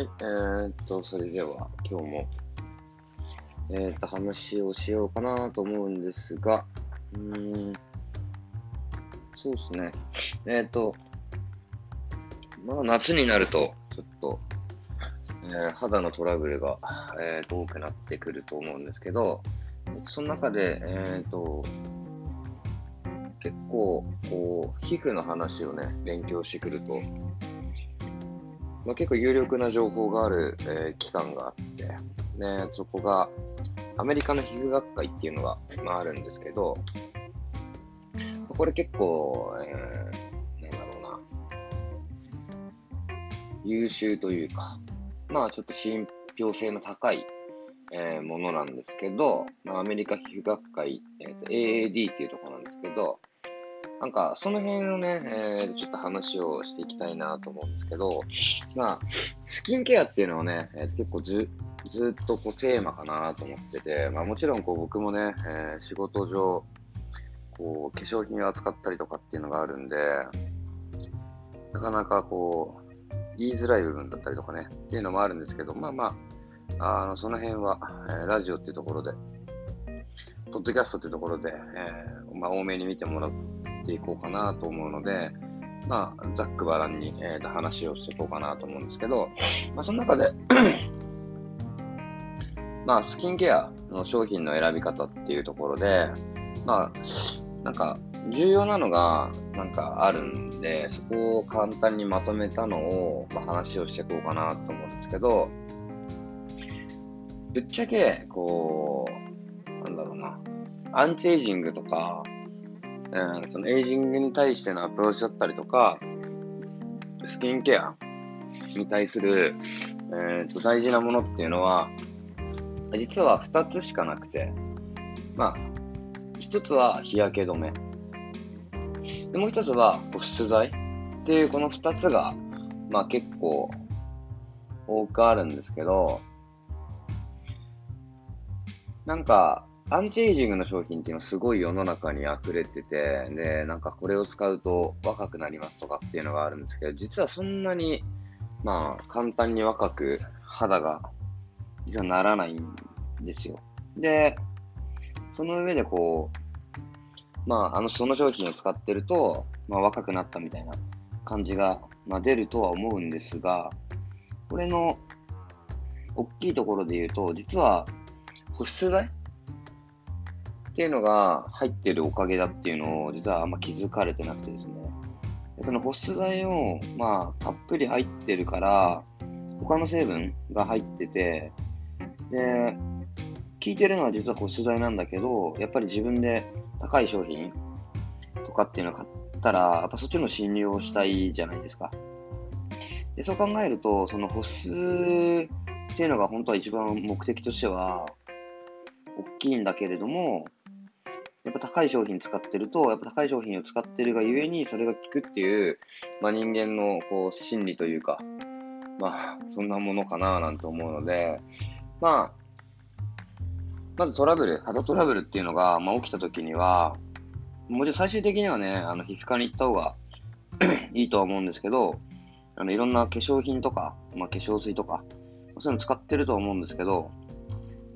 はい、えー、っと、それでは今日も、えー、っと、話をしようかなと思うんですが、うーん、そうですね。えー、っと、まあ、夏になると、ちょっと、え、肌のトラブルが、えー、多くなってくると思うんですけど、その中で、えっと、結構、こう、皮膚の話をね、勉強してくると、まあ、結構有力な情報がある、えー、機関があって、ね、そこが、アメリカの皮膚学会っていうのが、まあ、あるんですけど、これ結構、えー、なんだろうな、優秀というか、まあちょっと信憑性の高い、えー、ものなんですけど、まあ、アメリカ皮膚学会、えー、AAD っていうところなんですけど、なんか、その辺をね、えー、ちょっと話をしていきたいなと思うんですけど、まあ、スキンケアっていうのはね、えー、結構ず、ずっとこうテーマかなと思ってて、まあもちろんこう僕もね、えー、仕事上、こう、化粧品を扱ったりとかっていうのがあるんで、なかなかこう、言いづらい部分だったりとかね、っていうのもあるんですけど、まあまあ、あの、その辺は、えー、ラジオっていうところで、ポッドキャストっていうところで、え、まあ、多めに見てもらってていこうかなと思うので、まあ、ざっくばらんに、えー、話をしていこうかなと思うんですけど、まあ、その中で まあ、スキンケアの商品の選び方っていうところで、まあ、なんか、重要なのが、なんかあるんで、そこを簡単にまとめたのを、まあ、話をしていこうかなと思うんですけど、ぶっちゃけ、こう、なんだろうな、アンチエイジングとか、そのエイジングに対してのアプローチだったりとか、スキンケアに対する、えー、と大事なものっていうのは、実は2つしかなくて、まあ、1つは日焼け止め。でもう1つは保湿剤っていうこの2つが、まあ結構多くあるんですけど、なんか、アンチエイジングの商品っていうのはすごい世の中に溢れてて、で、なんかこれを使うと若くなりますとかっていうのがあるんですけど、実はそんなに、まあ、簡単に若く肌が、実はならないんですよ。で、その上でこう、まあ、あの、その商品を使ってると、まあ、若くなったみたいな感じが、まあ、出るとは思うんですが、これの、大きいところで言うと、実は、保湿剤っていうのが入ってるおかげだっていうのを実はあんま気づかれてなくてですね。その保湿剤を、まあ、たっぷり入ってるから、他の成分が入ってて、で、効いてるのは実は保湿剤なんだけど、やっぱり自分で高い商品とかっていうのを買ったら、やっぱそっちの信用したいじゃないですか。でそう考えると、その保湿っていうのが本当は一番目的としては、大きいんだけれども、やっぱ高い商品使ってると、やっぱ高い商品を使ってるがゆえに、それが効くっていう、まあ人間のこう心理というか、まあそんなものかななんて思うので、まあ、まずトラブル、肌トラブルっていうのが、まあ、起きた時には、もちろん最終的にはね、あの皮膚科に行った方が いいとは思うんですけど、あのいろんな化粧品とか、まあ、化粧水とか、そういうの使ってると思うんですけど、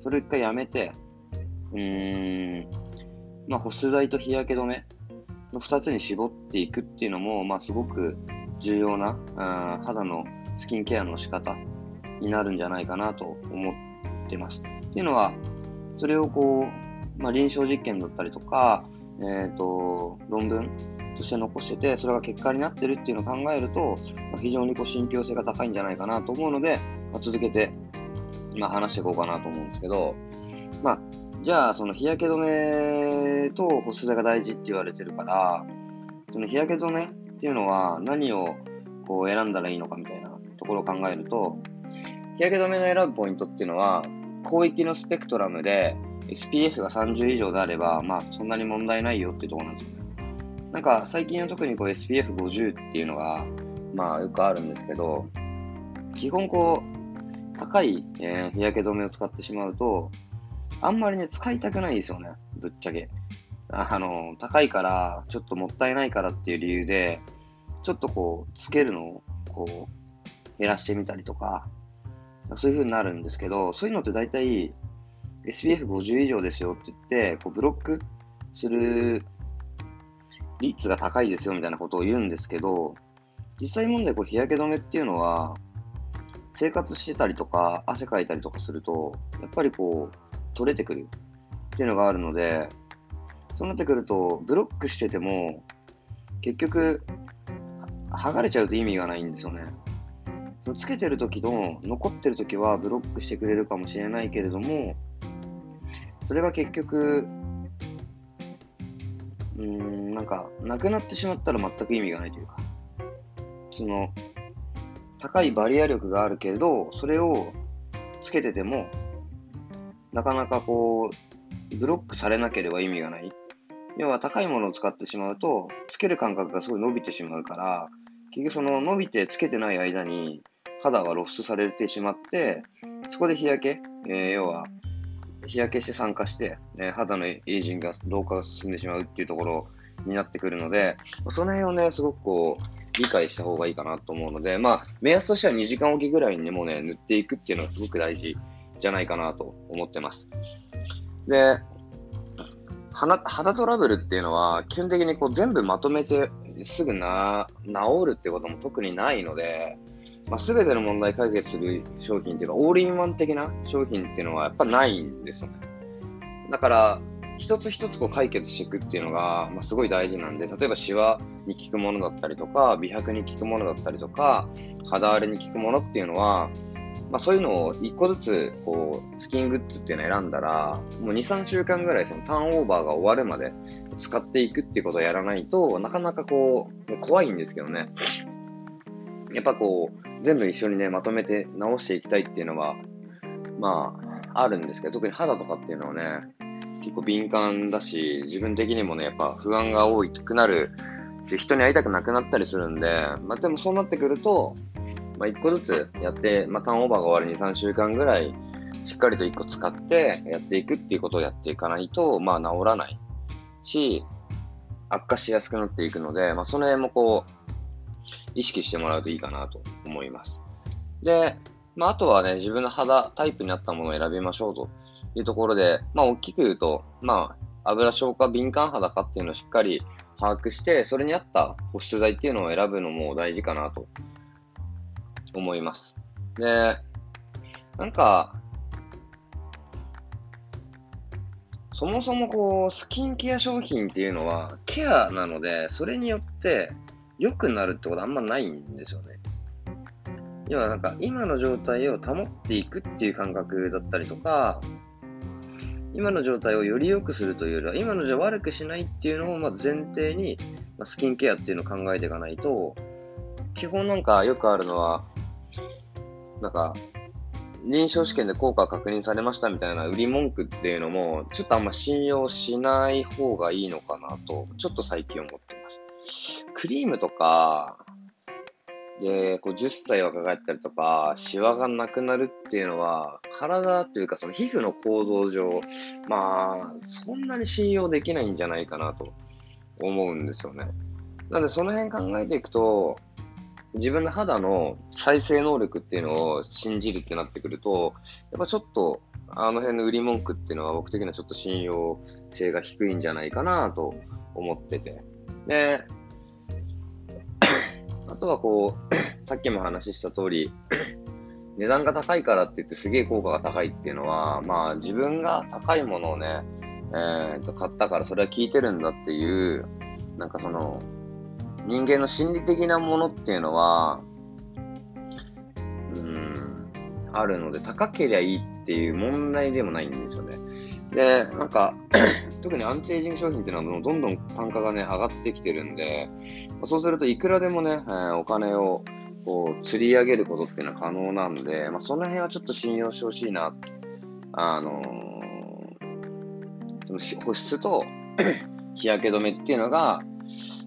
それを一回やめて、うーん、まあ、保湿剤と日焼け止めの二つに絞っていくっていうのも、まあ、すごく重要な、あ肌のスキンケアの仕方になるんじゃないかなと思ってます。っていうのは、それをこう、まあ、臨床実験だったりとか、えっ、ー、と、論文として残してて、それが結果になってるっていうのを考えると、まあ、非常にこう信憑性が高いんじゃないかなと思うので、まあ、続けて、ま、話していこうかなと思うんですけど、まあ、じゃあ、その日焼け止めと保湿剤が大事って言われてるから、その日焼け止めっていうのは何をこう選んだらいいのかみたいなところを考えると、日焼け止めの選ぶポイントっていうのは、広域のスペクトラムで SPF が30以上であれば、まあそんなに問題ないよっていうところなんですよね。なんか最近は特にこう SPF50 っていうのが、まあよくあるんですけど、基本こう、高い、えー、日焼け止めを使ってしまうと、あんまりね、使いたくないですよね、ぶっちゃけ。あの、高いから、ちょっともったいないからっていう理由で、ちょっとこう、つけるのを、こう、減らしてみたりとか、そういう風になるんですけど、そういうのって大体 SPF50 以上ですよって言って、こうブロックする率が高いですよみたいなことを言うんですけど、実際問題こう日焼け止めっていうのは、生活してたりとか、汗かいたりとかすると、やっぱりこう、取れてくるっていうのがあるので、そうなってくると、ブロックしてても、結局、剥がれちゃうと意味がないんですよね。つけてる時の、残ってる時はブロックしてくれるかもしれないけれども、それが結局、うーん、なんか、なくなってしまったら全く意味がないというか、その、高いバリア力があるけれど、それをつけてても、なかなかこう、ブロックされなければ意味がない。要は高いものを使ってしまうと、つける感覚がすごい伸びてしまうから、結局その伸びてつけてない間に肌は露出されてしまって、そこで日焼け、えー、要は日焼けして酸化して、ね、肌のエイジングが老化が進んでしまうっていうところになってくるので、その辺をね、すごくこう、理解した方がいいかなと思うので、まあ、目安としては2時間おきぐらいにねもうね、塗っていくっていうのはすごく大事じゃないかなと思ってます。で、肌トラブルっていうのは、基本的にこう全部まとめてすぐな治るってことも特にないので、まあ、全ての問題解決する商品っていうか、オールインワン的な商品っていうのはやっぱないんですよね。だから、一つ一つこう解決していくっていうのが、まあ、すごい大事なんで、例えばシワに効くものだったりとか、美白に効くものだったりとか、肌荒れに効くものっていうのは、まあ、そういうのを一個ずつ、こう、スキングッズっていうのを選んだら、もう2、3週間ぐらいそのターンオーバーが終わるまで使っていくっていうことをやらないとなかなかこうもう、怖いんですけどね。やっぱこう、全部一緒にね、まとめて直していきたいっていうのは、まあ、あるんですけど、特に肌とかっていうのはね、結構敏感だし、自分的にもね、やっぱ不安が多くなる、人に会いたくなくなったりするんで、まあでもそうなってくると、まあ一個ずつやって、まあターンオーバーが終わるに3週間ぐらい、しっかりと一個使ってやっていくっていうことをやっていかないと、まあ治らないし、悪化しやすくなっていくので、まあその辺もこう、意識してもらうといいかなと思います。で、まああとはね、自分の肌タイプに合ったものを選びましょうというところで、まあ大きく言うと、まあ油消化敏感肌かっていうのをしっかり把握して、それに合った保湿剤っていうのを選ぶのも大事かなと思います。で、なんか、そもそもこう、スキンケア商品っていうのはケアなので、それによって良くなるってことあんまないんですよね。要はなんか今の状態を保っていくっていう感覚だったりとか、今の状態をより良くするというよりは、今の状態を悪くしないっていうのをま前提に、まスキンケアっていうのを考えていかないと、基本なんかよくあるのは、なんか、臨床試験で効果確認されましたみたいな売り文句っていうのも、ちょっとあんま信用しない方がいいのかなと、ちょっと最近思ってます。クリームとか、で、こう10歳若返ったりとか、シワがなくなるっていうのは、体というかその皮膚の構造上、まあ、そんなに信用できないんじゃないかなと思うんですよね。なのでその辺考えていくと、自分の肌の再生能力っていうのを信じるってなってくると、やっぱちょっと、あの辺の売り文句っていうのは僕的にはちょっと信用性が低いんじゃないかなと思ってて。で、あとはこう、さっきも話した通り、値段が高いからって言ってすげえ効果が高いっていうのは、まあ自分が高いものをね、えー、と買ったからそれは効いてるんだっていう、なんかその、人間の心理的なものっていうのは、うん、あるので、高ければいいっていう問題でもないんですよね。で、なんか 特にアンチエイジング商品っていうのはどんどん単価がね、上がってきてるんで、そうするといくらでもね、えー、お金をこう釣り上げることっていうのは可能なんで、まあ、その辺はちょっと信用してほしいな。あのー、その保湿と 日焼け止めっていうのが、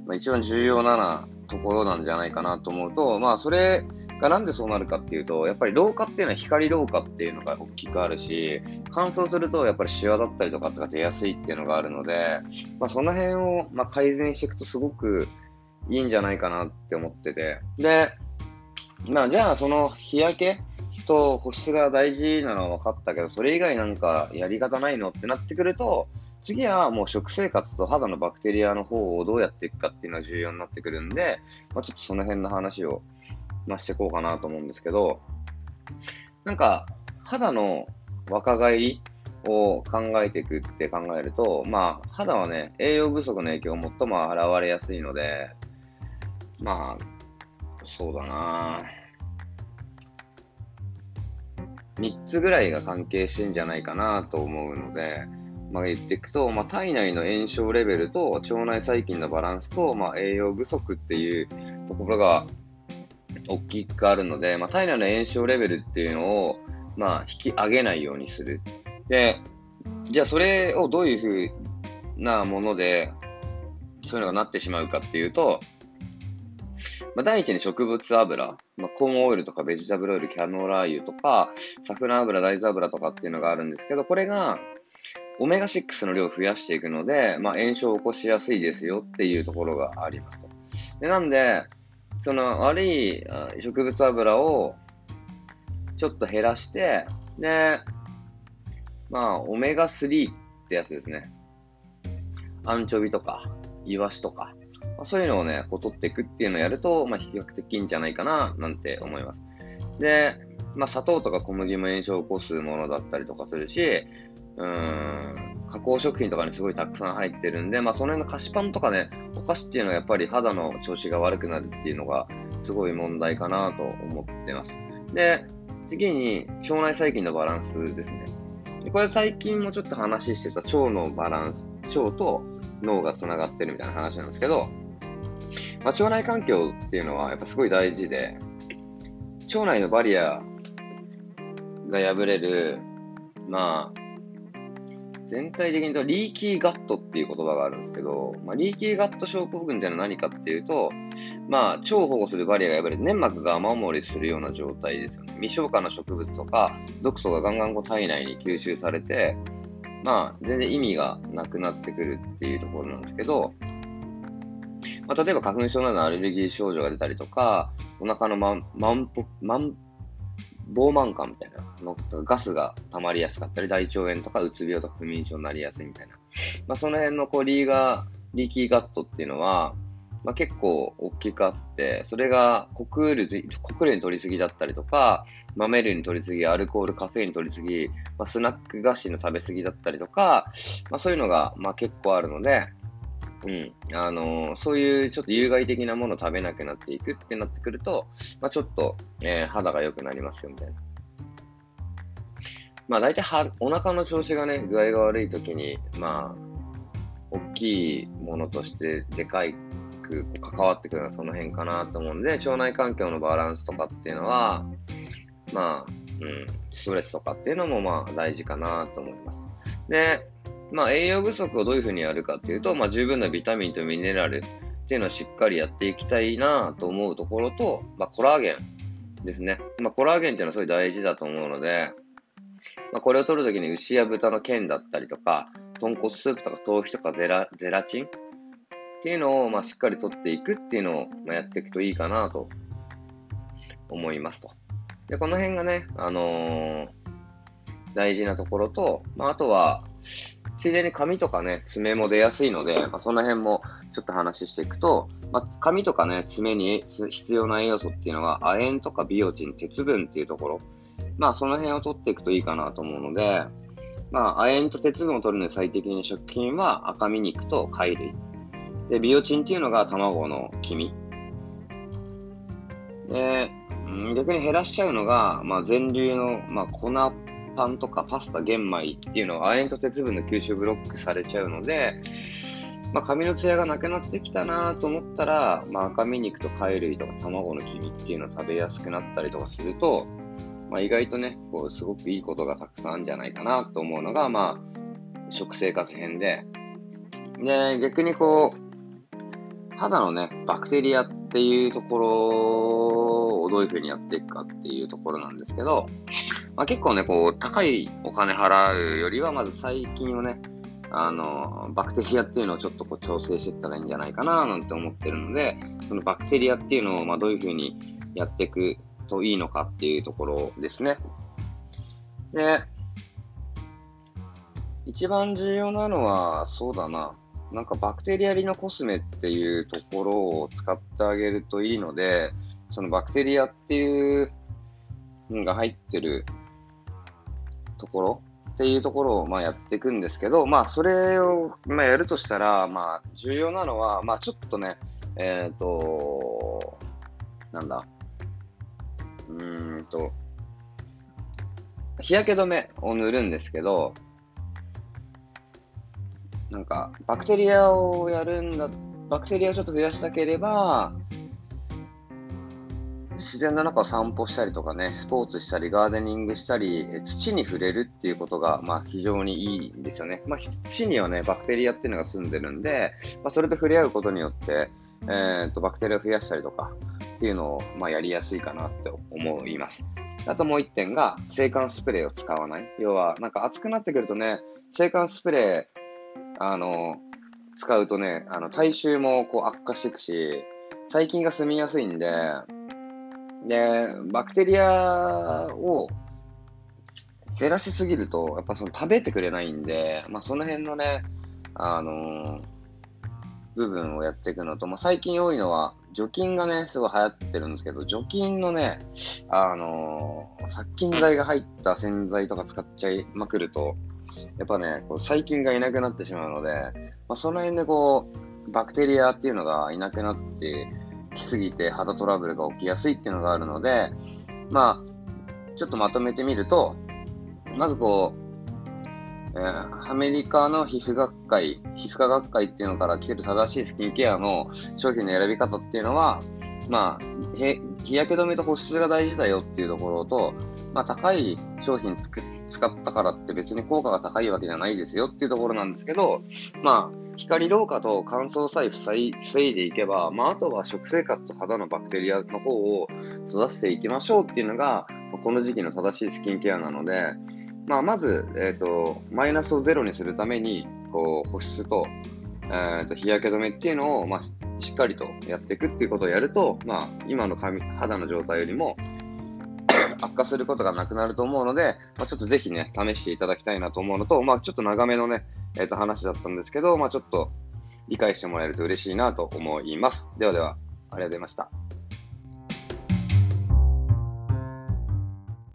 まあ、一番重要なところなんじゃないかなと思うと、まあ、それがなんでそうなるかっていうと、やっぱり老化っていうのは光老化っていうのが大きくあるし、乾燥するとやっぱりシワだったりとかが出やすいっていうのがあるので、まあ、その辺をま改善していくとすごくいいんじゃないかなって思ってて。で、まあじゃあその日焼けと保湿が大事なのは分かったけど、それ以外なんかやり方ないのってなってくると、次はもう食生活と肌のバクテリアの方をどうやっていくかっていうのが重要になってくるんで、まあ、ちょっとその辺の話を、まあ、していこうかなと思うんですけど、なんか、肌の若返りを考えていくって考えると、まあ、肌はね、栄養不足の影響が最も現れやすいので、まあ、そうだな。3つぐらいが関係してんじゃないかなと思うので、まあ、言っていくと、まあ、体内の炎症レベルと腸内細菌のバランスと、まあ、栄養不足っていうところが大きくあるので、まあ、体内の炎症レベルっていうのを、まあ、引き上げないようにする。で、じゃあそれをどういうふうなもので、そういうのがなってしまうかっていうと、まあ、第一に植物油、まあ、コーンオイルとかベジタブルオイル、キャノーラ油とか、サフラン油、大豆油とかっていうのがあるんですけど、これが、オメガ6の量を増やしていくので、まあ、炎症を起こしやすいですよっていうところがありますと。でなんで、その悪い植物油をちょっと減らして、で、まあ、オメガ3ってやつですね。アンチョビとか、イワシとか、まあ、そういうのをね、こう取っていくっていうのをやると、まあ、比較的いいんじゃないかな、なんて思います。で、まあ、砂糖とか小麦も炎症を起こすものだったりとかするし、うん、加工食品とかにすごいたくさん入ってるんで、まあ、その辺の菓子パンとかね、お菓子っていうのはやっぱり肌の調子が悪くなるっていうのがすごい問題かなと思ってます。で、次に腸内細菌のバランスですね。でこれ最近もちょっと話してた腸のバランス、腸と脳が繋がってるみたいな話なんですけど、まあ、腸内環境っていうのはやっぱすごい大事で、腸内のバリアが破れる、まあ、全体的に言うと、リーキーガットっていう言葉があるんですけど、まあ、リーキーガット症候群っていうのは何かっていうと、まあ、腸を保護するバリアが破れて粘膜が雨漏りするような状態ですよね。未消化の植物とか、毒素がガンガンこう体内に吸収されて、まあ、全然意味がなくなってくるっていうところなんですけど、まあ、例えば花粉症などのアレルギー症状が出たりとか、お腹のまん、まんぽ、まん膨満感みたいなのガスが溜まりやすかったり、大腸炎とかうつ病とか不眠症になりやすいみたいな。まあ、その辺のこうリーガー、リーキーガットっていうのは、まあ、結構大きくあって、それが国類国類に取りすぎだったりとか、豆類に取りすぎ、アルコール、カフェインに取りすぎ、まあ、スナック菓子の食べ過ぎだったりとか、まあ、そういうのがまあ結構あるので、うん。あのー、そういうちょっと有害的なものを食べなくなっていくってなってくると、まあ、ちょっと、えー、肌が良くなりますよ、みたいな。まあ、大体は、お腹の調子がね、具合が悪い時に、まあ、大きいものとしてでかいく関わってくるのはその辺かなと思うんで、腸内環境のバランスとかっていうのは、まあ、うん、ストレスとかっていうのもまあ大事かなと思います。で、まあ、栄養不足をどういうふうにやるかっていうと、まあ、十分なビタミンとミネラルっていうのをしっかりやっていきたいなと思うところと、まあ、コラーゲンですね。まあ、コラーゲンっていうのはすごい大事だと思うので、まあ、これを取るときに牛や豚の腱だったりとか、豚骨スープとか豆腐とかゼラゼラチンっていうのを、まあ、しっかり取っていくっていうのを、まあ、やっていくといいかなと思いますと。で、この辺がね、あのー、大事なところと、まあ、あとは、ついでに髪とかね、爪も出やすいので、まあ、その辺もちょっと話していくと、まあ、髪とかね、爪に必要な栄養素っていうのは、亜鉛とかビオチン、鉄分っていうところ、まあ、その辺を取っていくといいかなと思うので、まあ、亜鉛と鉄分を取るのに最適な食品は赤身肉と貝類。で、ビオチンっていうのが卵の黄身。で、逆に減らしちゃうのが、まあ、全粒の、まあ、粉パンとかパスタ、玄米っていうのは亜鉛と鉄分の吸収ブロックされちゃうので、まあ、髪のツヤがなくなってきたなと思ったら、まあ、赤身肉と貝類とか卵の黄身っていうのを食べやすくなったりとかすると、まあ、意外とね、こう、すごくいいことがたくさんあるんじゃないかなと思うのが、まあ、食生活編で、で、逆にこう、肌のね、バクテリアってっていうところをどういうふうにやっていくかっていうところなんですけど、まあ、結構ね、こう、高いお金払うよりは、まず最近をね、あの、バクテリアっていうのをちょっとこう調整していったらいいんじゃないかななんて思ってるので、そのバクテリアっていうのを、まあ、どういうふうにやっていくといいのかっていうところですね。で、一番重要なのは、そうだな。なんかバクテリアリのコスメっていうところを使ってあげるといいので、そのバクテリアっていうのが入ってるところっていうところをまあやっていくんですけど、まあそれをまあやるとしたら、まあ重要なのは、まあちょっとね、えっ、ー、と、なんだ、うーんと、日焼け止めを塗るんですけど、なんか、バクテリアをやるんだ、バクテリアをちょっと増やしたければ、自然の中を散歩したりとかね、スポーツしたり、ガーデニングしたり、土に触れるっていうことが、まあ、非常にいいんですよね。まあ、土にはね、バクテリアっていうのが住んでるんで、まあ、それと触れ合うことによって、えー、っと、バクテリアを増やしたりとか、っていうのを、まあ、やりやすいかなって思います。あともう一点が、制汗スプレーを使わない。要は、なんか暑くなってくるとね、制汗スプレー、あの、使うとね、あの、体臭もこう悪化していくし、細菌が住みやすいんで、で、バクテリアを減らしすぎると、やっぱその食べてくれないんで、まあその辺のね、あのー、部分をやっていくのと、まあ最近多いのは、除菌がね、すごい流行ってるんですけど、除菌のね、あのー、殺菌剤が入った洗剤とか使っちゃいまくると、やっぱね、こう細菌がいなくなってしまうので、まあ、その辺でこう、バクテリアっていうのがいなくなってきすぎて肌トラブルが起きやすいっていうのがあるので、まあ、ちょっとまとめてみると、まずこう、えー、アメリカの皮膚学会、皮膚科学会っていうのから来てる正しいスキンケアの商品の選び方っていうのは、まあ、日焼け止めと保湿が大事だよっていうところと、まあ、高い商品使ったからって別に効果が高いわけじゃないですよっていうところなんですけど、まあ、光老化と乾燥さえ防いでいけば、まあ、あとは食生活と肌のバクテリアの方を育てていきましょうっていうのが、この時期の正しいスキンケアなので、まあ、まず、え、ー、と、マイナスをゼロにするために、こう、保湿と、えーと、日焼け止めっていうのを、まあ、しっかりとやっていくっていうことをやると、まあ、今の髪肌の状態よりも悪化することがなくなると思うので、まあ、ちょっとぜひね、試していただきたいなと思うのと、まあ、ちょっと長めのね、えっ、ー、と、話だったんですけど、まあ、ちょっと理解してもらえると嬉しいなと思います。ではでは、ありがとうございました。